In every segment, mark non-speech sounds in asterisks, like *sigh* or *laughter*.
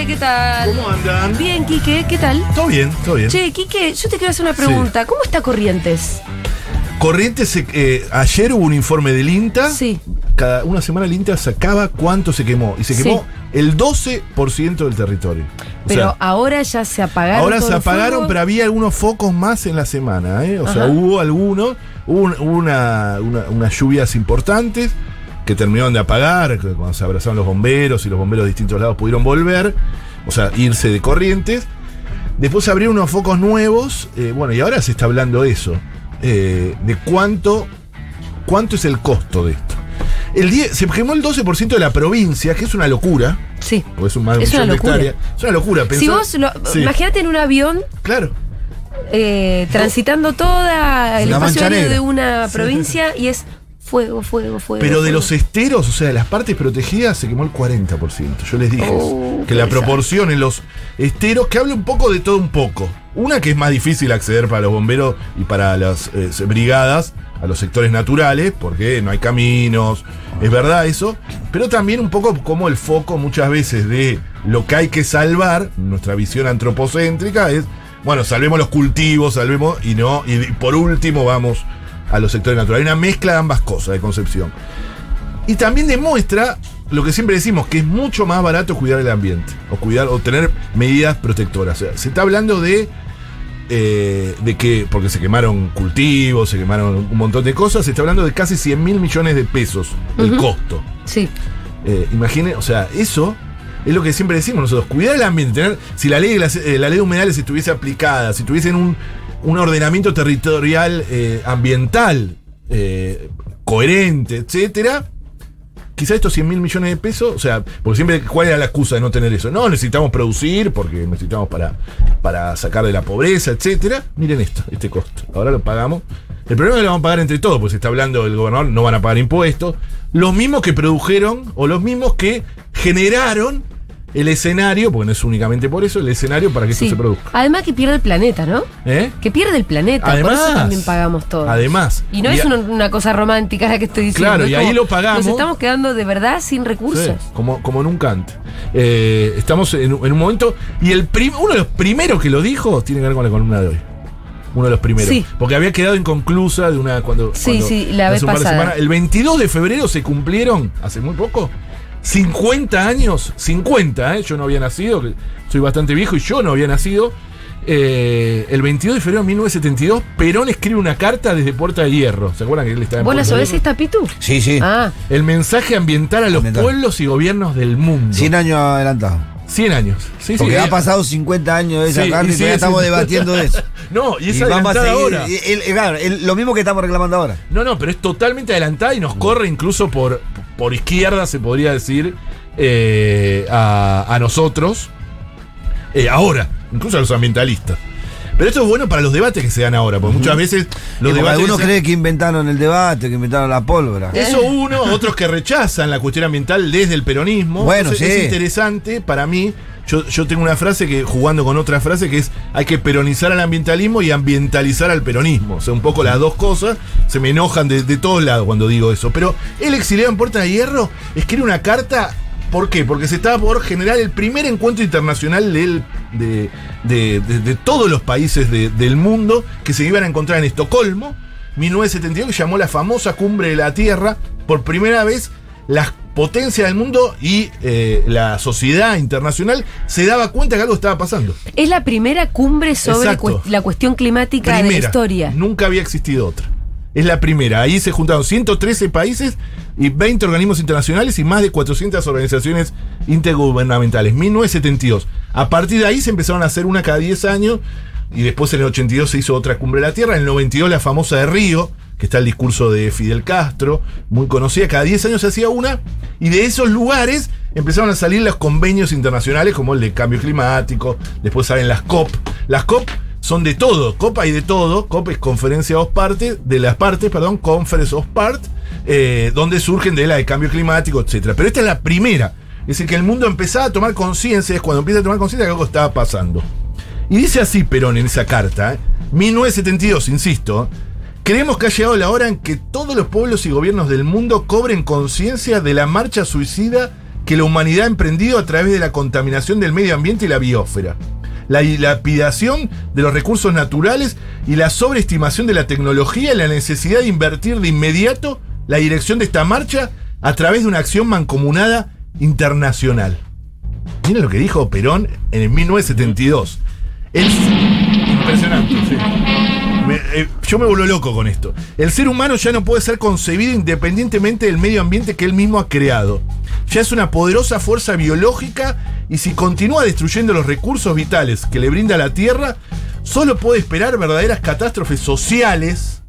Ale, ¿qué tal? ¿Cómo andan? Bien, Quique, ¿qué tal? Todo bien, todo bien. Che, Quique, yo te quiero hacer una pregunta. ¿Cómo está Corrientes? Corrientes, eh, ayer hubo un informe del INTA. Sí. Cada una semana el INTA sacaba cuánto se quemó. Y se Sí. quemó el 12% del territorio. O Pero sea, ahora ya se apagaron. ahora se apagaron, pero había algunos focos más en la semana. ¿eh? O sea, hubo algunos. Hubo, un- hubo una, una- unas lluvias importantes que terminaron de apagar, cuando se abrazaron los bomberos y los bomberos de distintos lados pudieron volver. O sea, irse de Corrientes. Después se abrieron unos focos nuevos. eh, bueno, y ahora se está hablando de eso. eh, de cuánto, cuánto es el costo de esto. El 10 se quemó el 12% de la provincia, que es una locura. Sí. Porque es un más Es una de locura. Es una locura. Si vos, lo, Sí, imagínate en un avión Claro. eh, transitando toda el La espacio de una provincia y es fuego, fuego, fuego. Pero de fuego. los esteros, o sea, de las partes protegidas, se quemó el 40%. Yo les dije Oh, que la proporción en los esteros, que habla un poco de todo un poco. Una que es más difícil acceder para los bomberos y para las eh, brigadas, a los sectores naturales, porque no hay caminos, es verdad eso. Pero también un poco como el foco muchas veces de lo que hay que salvar, nuestra visión antropocéntrica es, bueno, salvemos los cultivos, salvemos, y no, y por último vamos a los sectores naturales. Hay una mezcla de ambas cosas de concepción. Y también demuestra lo que siempre decimos, que es mucho más barato cuidar el ambiente, o cuidar, o tener medidas protectoras. O sea, se está hablando de. eh, de que, porque se quemaron cultivos, se quemaron un montón de cosas, se está hablando de casi 100 mil millones de pesos el costo. Sí. Eh, imagine, o sea, eso es lo que siempre decimos nosotros, cuidar el ambiente, tener, si la ley, las- eh, la ley de humedales estuviese aplicada, si tuviesen un, un ordenamiento territorial eh, ambiental eh, coherente, etcétera, quizá estos 100 mil millones de pesos, o sea, porque siempre, ¿cuál era la excusa de no tener eso? No, necesitamos producir porque necesitamos para, para sacar de la pobreza, etcétera. Miren esto, este costo. Ahora lo pagamos. El problema es que lo vamos a pagar entre todos, se está hablando del gobernador, no van a pagar impuestos. Los mismos que produjeron o los mismos que generaron el escenario, porque no es únicamente por eso, el escenario para que sí. esto se produzca. Además que pierde el planeta, ¿no? ¿Eh? Que pierde el planeta. por Además, eso también pagamos todo. Además. Y no Y es a- una, una cosa romántica la que estoy diciendo. Claro, es y ahí lo pagamos. Nos estamos quedando de verdad sin recursos. Sí, como, como nunca antes. Eh, estamos en, un- en un momento. Y el prim- uno de los primeros que lo dijo tiene que ver con la columna de hoy. Uno de los primeros. Sí. Porque había quedado inconclusa de una. Cuando, Sí, cuando- sí, la vez un pasada. semanas. El 22 de febrero se cumplieron, hace muy poco, 50 años. 50, ¿eh? Yo no había nacido, soy bastante viejo y yo no había nacido. Eh, el 22 de febrero de 1972, Perón escribe una carta desde Puerta de Hierro. ¿Se acuerdan que él estaba en ¿Vos la Puerta de sabés Hierro? esta, Pitu? Sí, sí. Ah, El mensaje ambiental a los Ambiental. pueblos y gobiernos del mundo. 100 años adelantado. 100 años. Sí, Porque sí. ha eh, pasado 50 años de esa Sí, carta y y, todavía estamos debatiendo de eso. *laughs* No, y es Y vamos a adelantada seguir. ahora. el- el- claro, el- lo mismo que estamos reclamando ahora. No, no, pero es totalmente adelantada y nos corre incluso por, por izquierda, se podría decir, eh, a, a nosotros. eh, ahora, incluso a los ambientalistas. Pero esto es bueno para los debates que se dan ahora, porque muchas veces los debates. algunos se- creen que inventaron el debate, que inventaron la pólvora. Eso uno, otros que rechazan la cuestión ambiental desde el peronismo. Bueno, sí. Es interesante para mí. Yo, yo tengo una frase que, jugando con otra frase, que es hay que peronizar al ambientalismo y ambientalizar al peronismo. O sea, un poco las dos cosas. Se me enojan de, de todos lados cuando digo eso. Pero el exiliado en Puerta de Hierro escribe una carta. ¿Por qué? Porque se estaba por generar el primer encuentro internacional de, de- de- de todos los países de- del mundo que se iban a encontrar en Estocolmo, 1972, que llamó la famosa Cumbre de la Tierra. Por primera vez, las potencias del mundo y eh, la sociedad internacional se daba cuenta que algo estaba pasando. es la primera cumbre sobre la cuestión climática de la historia. Nunca había existido otra. Es la primera. Ahí se juntaron 113 países y 20 organismos internacionales y más de 400 organizaciones intergubernamentales. 1972. A partir de ahí se empezaron a hacer una cada 10 años y después en el 82 se hizo otra cumbre de la Tierra. En el 92 la famosa de Río, que está el discurso de Fidel Castro, muy conocida. Cada 10 años se hacía una y de esos lugares empezaron a salir los convenios internacionales como el de cambio climático. Después salen las COP. Las COP son de todo. COP hay de todo. COP es conferencia of partes, de las partes, perdón, Conference of Part, eh, donde surgen de la de cambio climático, etcétera. Pero esta es la primera. Es decir, que el mundo empezaba a tomar conciencia, es cuando empieza a tomar conciencia que algo estaba pasando. Y dice así Perón en esa carta, ¿eh? 1972, insisto, creemos que ha llegado la hora en que todos los pueblos y gobiernos del mundo cobren conciencia de la marcha suicida que la humanidad ha emprendido a través de la contaminación del medio ambiente y la biosfera. La dilapidación de los recursos naturales y la sobreestimación de la tecnología y la necesidad de invertir de inmediato la dirección de esta marcha a través de una acción mancomunada internacional. Miren lo que dijo Perón en el 1972. Es impresionante, sí. Eh, yo me vuelvo loco con esto. El ser humano ya no puede ser concebido independientemente del medio ambiente que él mismo ha creado. Ya es una poderosa fuerza biológica y si continúa destruyendo los recursos vitales que le brinda la Tierra, solo puede esperar verdaderas catástrofes sociales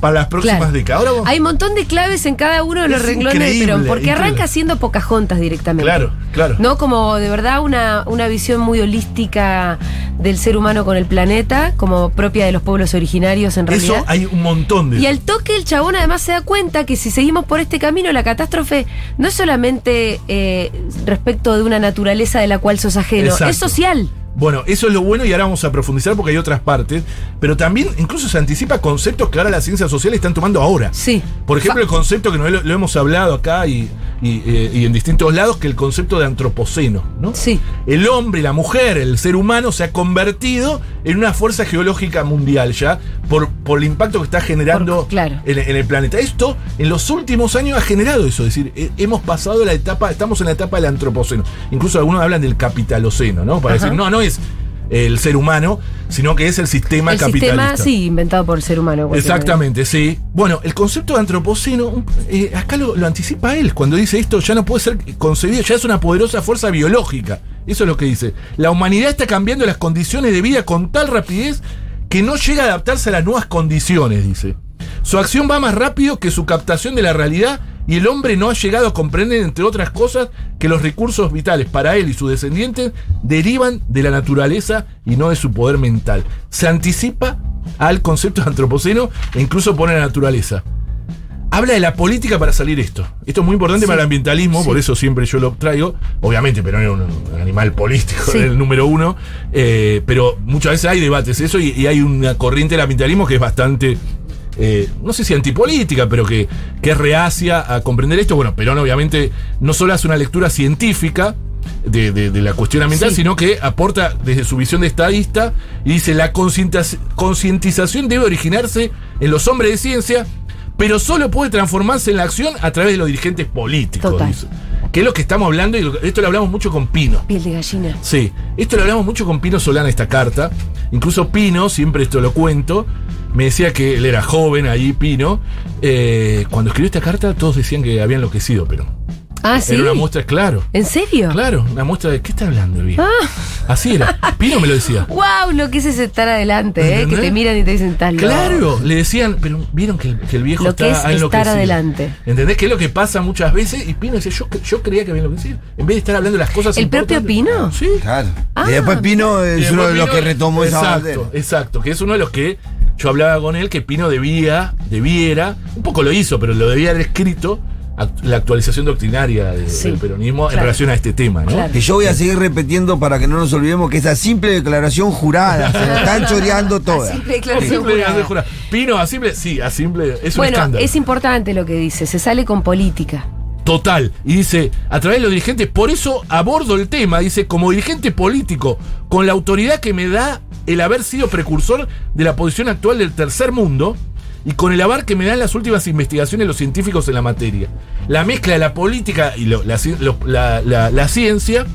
para las próximas Claro. décadas. Ahora Hay un montón de claves en cada uno de los Es renglones de Perón, porque increíble. arranca siendo Pocahontas directamente. Claro, claro. No como de verdad una, una visión muy holística del ser humano con el planeta, como propia de los pueblos originarios en realidad. Eso hay un montón de Y al toque el chabón además se da cuenta que si seguimos por este camino, la catástrofe no es solamente eh, respecto de una naturaleza de la cual sos ajeno, Exacto. es social. Bueno, eso es lo bueno y ahora vamos a profundizar porque hay otras partes, pero también incluso se anticipa conceptos que ahora las ciencias sociales están tomando ahora. Sí. Por ejemplo, el concepto que no lo, lo hemos hablado acá y, y, eh, y en distintos lados, que el concepto de antropoceno, ¿no? Sí. El hombre, la mujer, el ser humano se ha convertido en una fuerza geológica mundial ya por, por el impacto que está generando Por- claro. en, en el planeta. Esto en los últimos años ha generado eso, es decir, hemos pasado la etapa, estamos en la etapa del antropoceno. Incluso algunos hablan del capitaloceno, ¿no? Para Ajá. decir, no, no es el ser humano, sino que es el sistema el capitalista. sistema, sí, inventado por el ser humano. Exactamente, sí. Bueno, el concepto de antropoceno, eh, acá lo, lo anticipa él cuando dice esto, ya no puede ser concebido, ya es una poderosa fuerza biológica. Eso es lo que dice. La humanidad está cambiando las condiciones de vida con tal rapidez que no llega a adaptarse a las nuevas condiciones, dice. Su acción va más rápido que su captación de la realidad y el hombre no ha llegado a comprender, entre otras cosas, que los recursos vitales para él y sus descendientes derivan de la naturaleza y no de su poder mental. Se anticipa al concepto de antropoceno e incluso pone la naturaleza. Habla de la política para salir esto. Esto es muy importante Sí. para el ambientalismo, Sí. por eso siempre yo lo traigo. Obviamente, pero era un, un animal político, Sí. el número uno. eh, pero muchas veces hay debates eso y, y hay una corriente del ambientalismo que es bastante, eh, no sé si antipolítica, pero que, que es reacia a comprender esto. Bueno, Perón obviamente no solo hace una lectura científica, de, de- de la cuestión ambiental, Sí. sino que aporta desde su visión de estadista y dice la concientiz- concientización debe originarse en los hombres de ciencia, pero solo puede transformarse en la acción a través de los dirigentes políticos, Total. dice. Que es lo que estamos hablando y lo- esto lo hablamos mucho con Pino. Piel de gallina. Sí, esto lo hablamos mucho con Pino Solana, esta carta. Incluso Pino, siempre esto lo cuento, me decía que él era joven ahí, Pino. eh, cuando escribió esta carta, todos decían que había enloquecido, pero Ah, sí. era una muestra, claro. ¿En serio? Claro, una muestra de qué está hablando el viejo. Ah. Así era. Pino me lo decía. ¡Wow! Lo que es ese estar adelante, ¿eh? Que te miran y te dicen tal. Claro, le decían, pero vieron que el, que el viejo Lo está que es estar enloquecido. adelante. ¿Entendés? Que es lo que pasa muchas veces. Y Pino decía, yo, yo creía que había enloquecido. En vez de estar hablando de las cosas ¿El propio. Pino? Sí. Claro. Ah. y después Pino es después uno de los Pino- que retomó esa Exacto, exacto. Que es uno de los que yo hablaba con él que Pino debía, debiera, un poco lo hizo, pero lo debía haber escrito la actualización doctrinaria de- Sí, del peronismo en relación a este tema, ¿no? Claro. Que yo voy a seguir repitiendo para que no nos olvidemos que esa simple declaración jurada se la están *laughs* choreando toda. Simple declaración Simple, jurada. Pino, a simple, sí, a simple, es un Bueno, escándalo. es importante lo que dice. Se sale con política. Total. Y dice, a través de los dirigentes, por eso abordo el tema, dice, como dirigente político, con la autoridad que me da el haber sido precursor de la posición actual del tercer mundo y con el avar que me dan las últimas investigaciones los científicos en la materia. La mezcla de la política y la, la- ciencia.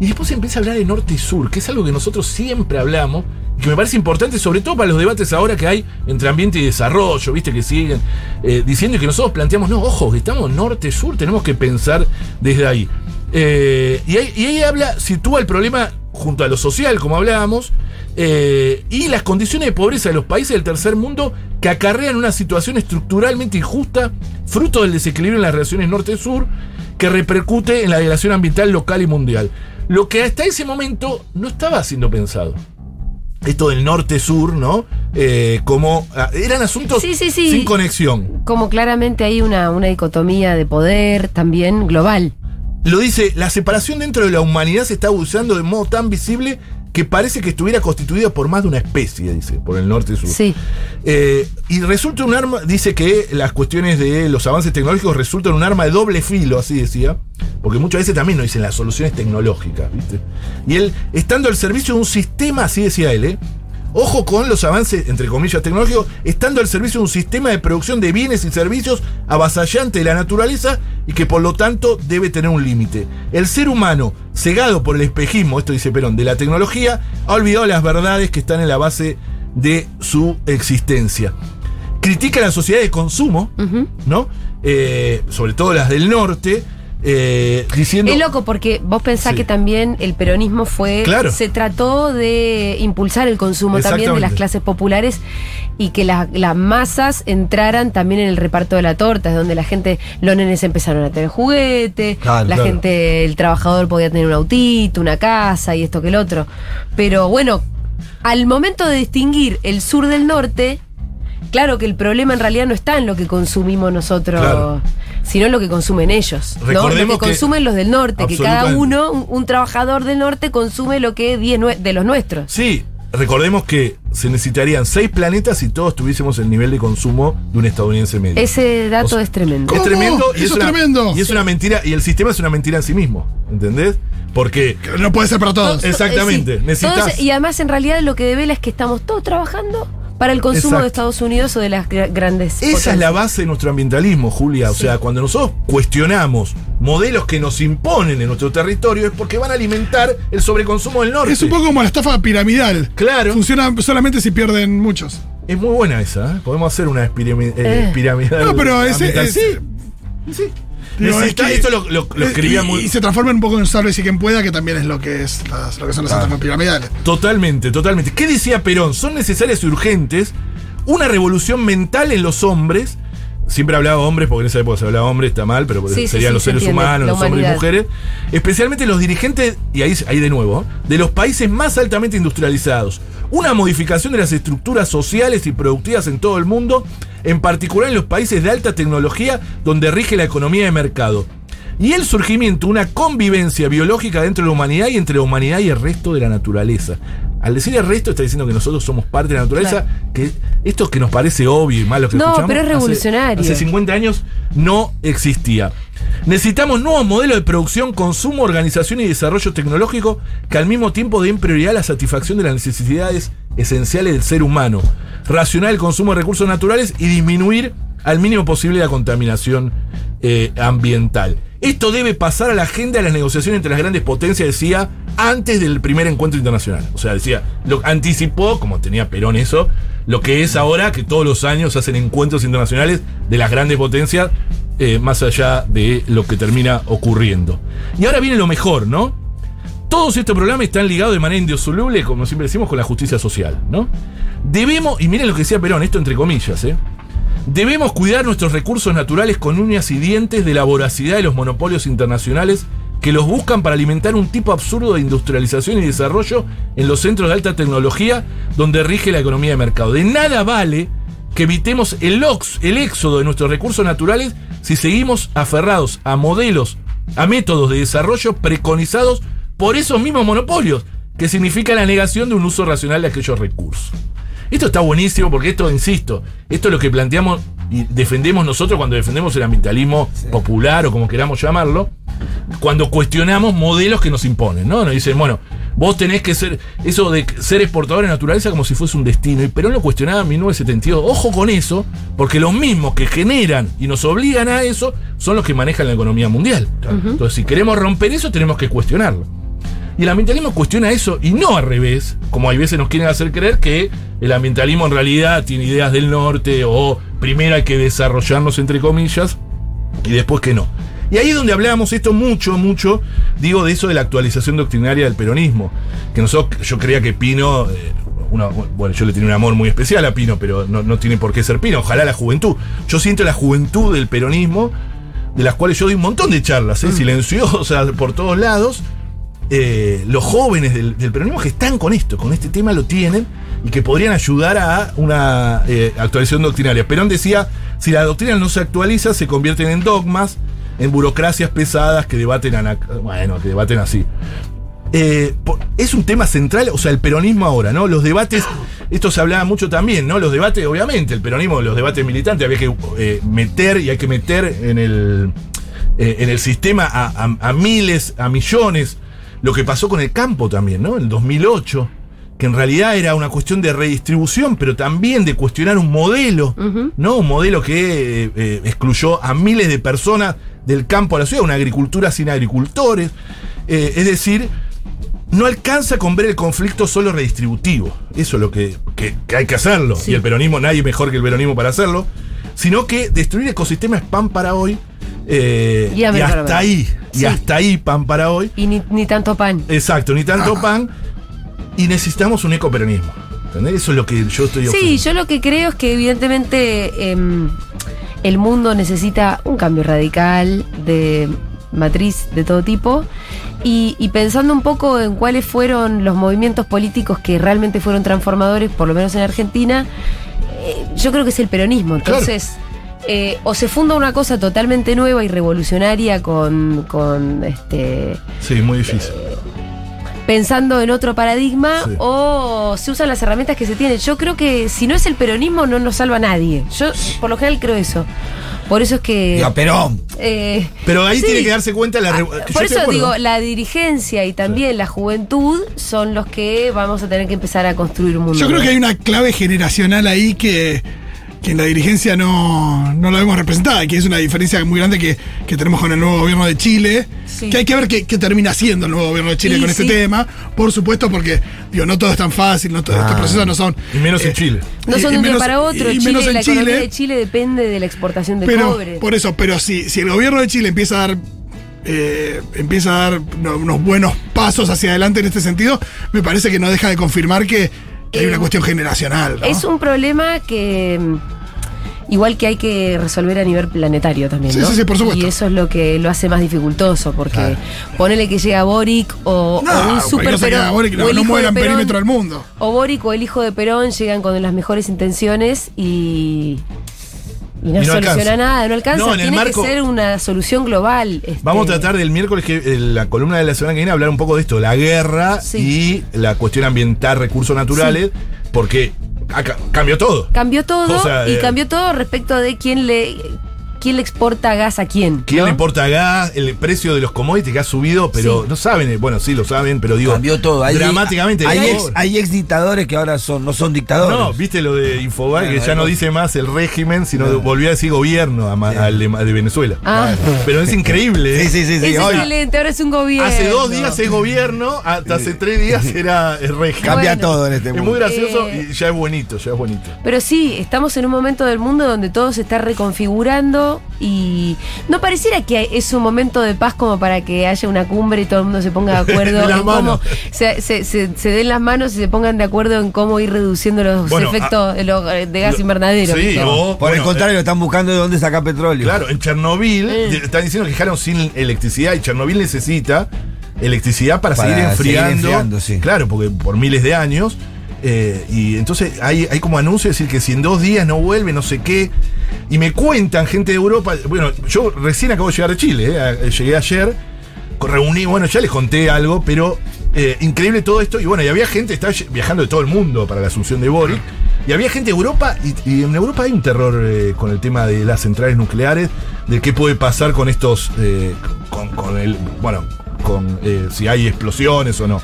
Y después empieza a hablar de norte y sur, que es algo que nosotros siempre hablamos que me parece importante, sobre todo para los debates ahora que hay entre ambiente y desarrollo, viste, que siguen eh, diciendo que nosotros planteamos, no, ojo, que estamos norte-sur, tenemos que pensar desde ahí. Eh, y, ahí habla, sitúa el problema junto a lo social, como hablábamos, eh, y las condiciones de pobreza de los países del tercer mundo que acarrean una situación estructuralmente injusta, fruto del desequilibrio en las relaciones norte-sur, que repercute en la relación ambiental local y mundial. Lo que hasta ese momento no estaba siendo pensado. Esto del norte-sur, ¿no? Eh, como. ah, eran asuntos Sí, sí, sí. sin conexión. Como claramente hay una, una dicotomía de poder también global. Lo dice, la separación dentro de la humanidad se está usando de modo tan visible que parece que estuviera constituida por más de una especie, dice, por el norte y sur. Sí. Eh, y resulta un arma, dice que las cuestiones de los avances tecnológicos resultan un arma de doble filo, así decía, porque muchas veces también nos dicen las soluciones tecnológicas, ¿viste? Y él, estando al servicio de un sistema, así decía él, ¿eh? Ojo con los avances, entre comillas, tecnológicos, estando al servicio de un sistema de producción de bienes y servicios avasallante de la naturaleza y que por lo tanto debe tener un límite. El ser humano, cegado por el espejismo, esto dice Perón, de la tecnología, ha olvidado las verdades que están en la base de su existencia. Critica la sociedad de consumo, ¿no? Eh, sobre todo las del norte, eh, diciendo... Es loco porque vos pensás Sí. que también el peronismo fue. Claro. Se trató de impulsar el consumo también de las clases populares y que las- las masas entraran también en el reparto de la torta, es donde la gente, los nenes empezaron a tener juguete, Claro, la claro. gente, el trabajador podía tener un autito, una casa y esto que el otro. Pero bueno, al momento de distinguir el sur del norte. Claro que el problema en realidad no está en lo que consumimos nosotros, Claro. Sino lo que consumen ellos. ¿no? Lo que que- consumen los del norte, que cada uno, un, un trabajador del norte, consume lo que 10 nue- de los nuestros. Sí, recordemos que se necesitarían seis planetas si todos tuviésemos el nivel de consumo de un estadounidense medio. Ese dato O sea, es tremendo. Es tremendo y Eso es, una, tremendo. Y es una mentira, y el sistema es una mentira en sí mismo, ¿entendés? Porque Que No puede ser para todos. Es- Exactamente, Eh, sí. necesitas- Todos- y además, en realidad, lo que devela es que estamos todos trabajando para el consumo Exacto. de Estados Unidos o de las gra- grandes. esa es la base de nuestro ambientalismo, Julia. O Sí. sea, cuando nosotros cuestionamos modelos que nos imponen en nuestro territorio es porque van a alimentar el sobreconsumo del norte. Es un poco como la estafa piramidal. Claro. Funciona solamente si pierden muchos. Es muy buena esa, ¿eh? Podemos hacer una eh, Eh. piramidal. No, pero ese es- Sí, sí. Digo, Necesita- es que- esto lo, lo- lo escribía y, muy. y se transforma un poco en Sálvese quien pueda, que también es lo que es las- lo que son las Ah. estafas piramidales. Totalmente, totalmente. ¿Qué decía Perón? Son necesarias y urgentes una revolución mental en los hombres. Siempre hablaba hombres, porque en esa época se hablaba hombres, está mal, pero Sí, serían sí, los se seres entiende, humanos, los hombres y mujeres. Especialmente los dirigentes, y ahí, ahí de nuevo, de los países más altamente industrializados. Una modificación de las estructuras sociales y productivas en todo el mundo, en particular en los países de alta tecnología, donde rige la economía de mercado. Y el surgimiento, una convivencia biológica dentro de la humanidad y entre la humanidad y el resto de la naturaleza. Al decir el resto está diciendo que nosotros somos parte de la naturaleza, que esto que nos parece obvio y malo que No, escuchamos, pero es hace- revolucionario. Hace, 50 años no existía. Necesitamos nuevos modelos de producción, consumo, organización y desarrollo tecnológico que al mismo tiempo den prioridad a la satisfacción de las necesidades esenciales del ser humano, racionar el consumo de recursos naturales y disminuir al mínimo posible la contaminación eh, ambiental. Esto debe pasar a la agenda de las negociaciones entre las grandes potencias, decía, antes del primer encuentro internacional. O sea, decía, lo anticipó, como tenía Perón eso, lo que es ahora que todos los años hacen encuentros internacionales de las grandes potencias, eh, más allá de lo que termina ocurriendo. Y ahora viene lo mejor, ¿no? Todos estos problemas están ligados de manera indisoluble, como siempre decimos, con la justicia social, ¿no? Debemos, y miren lo que decía Perón, esto entre comillas, ¿eh? Debemos cuidar nuestros recursos naturales con uñas y dientes de la voracidad de los monopolios internacionales que los buscan para alimentar un tipo absurdo de industrialización y desarrollo en los centros de alta tecnología donde rige la economía de mercado. De nada vale que evitemos el, ox- el éxodo de nuestros recursos naturales si seguimos aferrados a modelos, a métodos de desarrollo preconizados por esos mismos monopolios, que significa la negación de un uso racional de aquellos recursos. Esto está buenísimo porque esto, insisto, esto es lo que planteamos y defendemos nosotros cuando defendemos el ambientalismo popular o como queramos llamarlo, cuando cuestionamos modelos que nos imponen, ¿no? Nos dicen, bueno, vos tenés que ser, eso de ser exportador de naturaleza como si fuese un destino, y Perón lo cuestionaba en 1972. Ojo con eso, porque los mismos que generan y nos obligan a eso son los que manejan la economía mundial. Entonces, si queremos romper eso, tenemos que cuestionarlo. Y el ambientalismo cuestiona eso y no al revés, como hay veces nos quieren hacer creer que el ambientalismo en realidad tiene ideas del norte o primero hay que desarrollarnos entre comillas y después que no. Y ahí es donde hablábamos esto mucho, mucho, digo, de eso de la actualización doctrinaria del peronismo. Que nosotros, yo creía que Pino, eh, una- bueno, yo le tenía un amor muy especial a Pino, pero no, no tiene por qué ser Pino, ojalá la juventud. Yo siento la juventud del peronismo, de las cuales yo doy un montón de charlas, ¿eh? silenciosas por todos lados. Eh, los jóvenes del, peronismo que están con esto, con este tema lo tienen y que podrían ayudar a una eh, actualización doctrinaria. Perón decía, si la doctrina no se actualiza, se convierten en dogmas, en burocracias pesadas que debaten, bueno, que debaten así. eh, es un tema central, o sea, el peronismo ahora, ¿no? Los debates, esto se hablaba mucho también, ¿no? Los debates, obviamente, el peronismo, los debates militantes, había que meter y hay que meter en el, en el sistema a miles, a millones. Lo que pasó con el campo también, ¿no? En el 2008, que en realidad era una cuestión de redistribución, pero también de cuestionar un modelo, ¿no? Un modelo que eh, eh, excluyó a miles de personas del campo a la ciudad, una agricultura sin agricultores. Eh, es decir, no alcanza con ver el conflicto solo redistributivo. Eso es lo que, que- que hay que hacerlo. Sí. Y el peronismo, nadie mejor que el peronismo para hacerlo. Sino que destruir ecosistemas es pan para hoy. eh, Y hasta ahí. Sí. Y hasta ahí pan para hoy. Y ni, ni tanto pan. Exacto, ni tanto pan. Y necesitamos un ecoperonismo. ¿Entendés? Eso es lo que yo estoy Sí, yo lo que creo es que evidentemente em, el mundo necesita un cambio radical de matriz de todo tipo. Y, y pensando un poco en cuáles fueron los movimientos políticos que realmente fueron transformadores, por lo menos en Argentina, yo creo que es el peronismo. Entonces, eh, o se funda una cosa totalmente nueva y revolucionaria con, con este Sí, muy difícil. pensando en otro paradigma Sí. o se usan las herramientas que se tienen. Yo creo que si no es el peronismo no nos salva a nadie. Yo por lo general creo eso. Por eso es que... Diga, Perón. eh, Pero ahí sí. tiene que darse cuenta la. Ah, Por eso digo, la dirigencia y también la juventud son los que vamos a tener que empezar a construir un mundo. Yo creo nuevo. que hay una clave generacional ahí que, que en la dirigencia no, no la vemos representada, que es una diferencia muy grande que, que tenemos con el nuevo gobierno de Chile. Sí. Que hay que ver qué, qué termina haciendo el nuevo gobierno de Chile Y con este sí. tema, por supuesto, porque digo, no todo es tan fácil, no todo, estos Ah. procesos no son. Y menos en eh, Chile. No son de un día menos- para otro. y Chile, menos en la economía Chile. de Chile depende de la exportación de pero, cobre. Por eso, pero si, si el gobierno de Chile empieza a dar. eh, empieza a dar no- unos buenos pasos hacia adelante en este sentido, me parece que no deja de confirmar que hay Eh, una cuestión generacional. ¿no? Es un problema que mm, igual que hay que resolver a nivel planetario también, Sí, ¿no? sí, sí, por supuesto. Y eso es lo que lo hace más dificultoso, porque ponele que llega Boric o, No, o un super haga Perón, Boric, no, no de Perón, perímetro del mundo. O Boric o el hijo de Perón llegan con las mejores intenciones y y no, Y no soluciona alcanza. nada, no alcanza, No, en el tiene marco- que ser una solución global. este, Vamos a tratar del miércoles, que la columna de la semana que viene, hablar un poco de esto, la guerra Sí. y la cuestión ambiental, recursos naturales, porque acá cambió todo. Cambió todo y eh, cambió todo respecto de quién le quién le exporta gas a quién. ¿Quién ¿no? le importa gas? El precio de los commodities que ha subido, pero Sí. no saben, eh, bueno, sí lo saben, pero digo. Cambió todo. Hay, dramáticamente. Hay, ex, hay ex dictadores que ahora son, no son dictadores. no, viste lo de Infobae, Bueno, que ya no dice más el régimen, sino volvió a decir gobierno a Sí. al de, de Venezuela. Ah. Pero es increíble. Sí, ¿eh? sí, sí. Es excelente, ahora es un gobierno. Hace dos días es gobierno, hasta hace tres días era el régimen. cambia Bueno. todo en este Es mundo. muy gracioso Eh. y ya es bonito, ya es bonito. Pero sí, estamos en un momento del mundo donde todo se está reconfigurando y no pareciera que es un momento de paz como para que haya una cumbre y todo el mundo se ponga de *laughs* acuerdo en cómo se, se- se- se den las manos y se pongan de acuerdo en cómo ir reduciendo los Bueno, efectos de, los- de gas lo- invernadero. sí, Por el contrario, están buscando de dónde sacar petróleo. Claro, en Chernobyl Eh. están diciendo que dejaron sin electricidad y Chernobyl necesita electricidad para, Para seguir seguir enfriando. enfriando, sí. Claro, porque por miles de años. Eh, y entonces hay, hay como anuncio de decir que si en dos días no vuelve, no sé qué. Y me cuentan gente de Europa. Bueno, yo recién acabo de llegar de Chile, eh, a- llegué ayer. Reuní, bueno, ya les conté algo, pero eh, increíble todo esto. Y bueno, y había gente, lle- viajando de todo el mundo para la asunción de Boric. Y había gente de Europa, y, en Europa hay un terror eh, con el tema de las centrales nucleares, de qué puede pasar con estos, eh, con, el, bueno, con eh, si hay explosiones o no.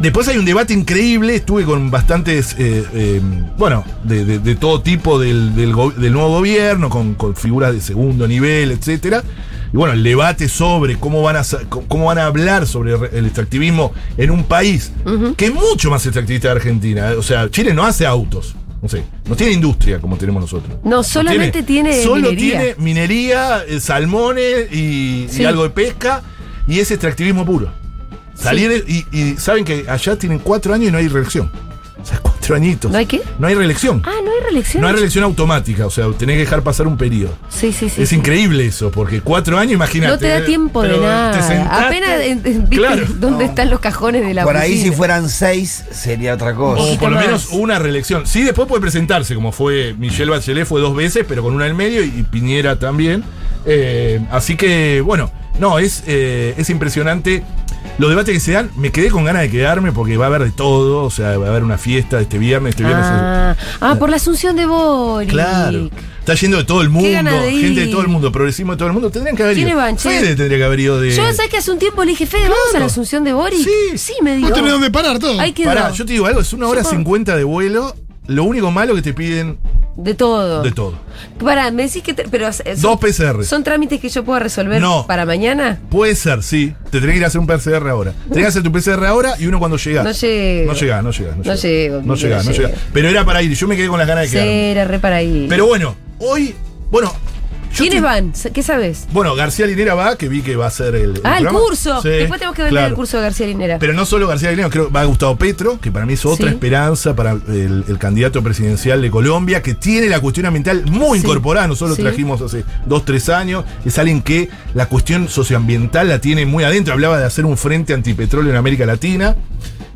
Después hay un debate increíble, estuve con bastantes, eh, eh, bueno, de, de- de todo tipo del, del go- del nuevo gobierno, con, con figuras de segundo nivel, etcétera. Y bueno, el debate sobre cómo van a, cómo van a hablar sobre el extractivismo en un país que es mucho más extractivista de Argentina. O sea, Chile no hace autos. No sé, no tiene industria como tenemos nosotros. No, solamente tiene Solo minería. tiene minería, eh, salmones y, algo de pesca y es extractivismo puro. Salir y, y saben que allá tienen cuatro años y no hay reelección. O sea, cuatro añitos. ¿No hay qué? No hay reelección. Ah, no hay reelección. No hay reelección automática, o sea, tenés que dejar pasar un periodo. Sí, sí, sí. es sí. increíble eso, porque cuatro años, imagínate. No te da tiempo de nada. Apenas en- en- viste Claro. dónde están los cajones de la Por ahí, si fueran seis, sería otra cosa. O por lo menos una reelección. Sí, después puede presentarse, como fue Michelle Bachelet, fue dos veces, pero con una en medio, y, y Piñera también. Eh, así que, bueno, no, es, eh, es impresionante los debates que se dan, me quedé con ganas de quedarme porque va a haber de todo, o sea, va a haber una fiesta este viernes, este viernes. Ah, ah, por la asunción de Boric. Claro. Está yendo de todo el mundo, de gente de todo el mundo, progresismo de todo el mundo. Tendrían que haber ido. Fede tendría que haber ido de. Yo, ¿sabes que hace un tiempo le dije, Fede, vamos a Claro. la asunción de Boric? Sí. Sí, me dijo. No tenés dónde parar todo. Ahí quedó. Pará, yo te digo algo, es una hora cincuenta de vuelo. Lo único malo que te piden De todo. de todo. Pará, me decís que. te- pero, eh, son, Dos PCR. ¿Son trámites que yo puedo resolver No. para mañana? Puede ser, sí. Te tenés que ir a hacer un PCR ahora. Tenés que hacer tu PCR ahora y uno cuando llega. No llego. No llega, no llega. No, No llega. No llega, no no llega. Pero era para ir. Yo me quedé con las ganas de Sí, quedarme. era re para ahí. Pero bueno, hoy. Bueno. ¿Quiénes van? ¿Qué sabes? Bueno, García Linera va, que vi que va a ser el. Ah, el curso. Sí, Después tenemos que vender claro. el curso de García Linera. Pero no solo García Linera, creo que va Gustavo Petro, que para mí es otra Sí. esperanza para el, el candidato presidencial de Colombia, que tiene la cuestión ambiental muy Sí. incorporada. Nosotros lo trajimos hace dos, tres años. Es alguien que la cuestión socioambiental la tiene muy adentro. Hablaba de hacer un frente antipetróleo en América Latina.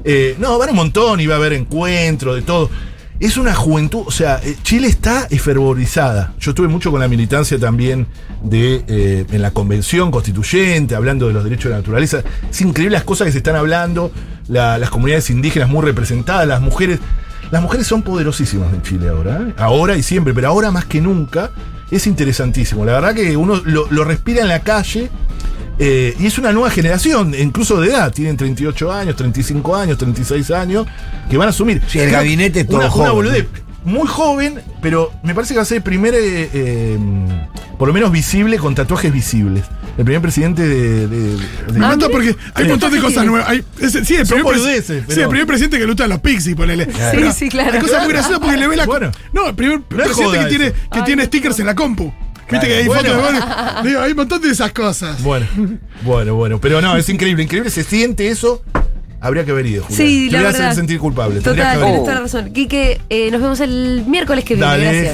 Eh, no, van un montón y va a haber encuentros, de todo. Es una juventud, o sea, eh, Chile está efervorizada. Yo estuve mucho con la militancia también de eh, en la convención constituyente, hablando de los derechos de la naturaleza. Es increíble las cosas que se están hablando, la- las comunidades indígenas muy representadas, las mujeres. Las mujeres son poderosísimas en Chile ahora, ¿eh? ahora y siempre, pero ahora más que nunca es interesantísimo. La verdad que uno lo respira en la calle eh, y es una nueva generación, incluso de edad. Tienen 38 años, 35 años, 36 años, que van a asumir. Sí, el gabinete es todo una, joven. Una boludez. Muy joven, pero me parece que va a ser el primer, eh, eh, por lo menos visible, con tatuajes visibles. El primer presidente de. de- de- Me Ah, porque hay un montón de ¿Qué cosas nuevas. Hay- sí, el primer, sí, el primer presidente que lucha a los Pixies, ponele. Pero sí, claro. Hay cosas muy graciosas porque le ve la. Bueno. no, el primer No es presidente que tiene, que Ay, tiene stickers en la compu. Viste que hay Bueno. fotos de. Digo, hay un montón de esas cosas. Bueno, bueno, bueno. Pero no, es increíble, increíble. Se siente eso. Habría que haber ido. Julián. Sí, Te la voy a verdad. hacer sentir culpable. Tendrías Total, que haber tienes ido. toda la razón. Quique, eh, nos vemos el miércoles que viene. Dale. Gracias.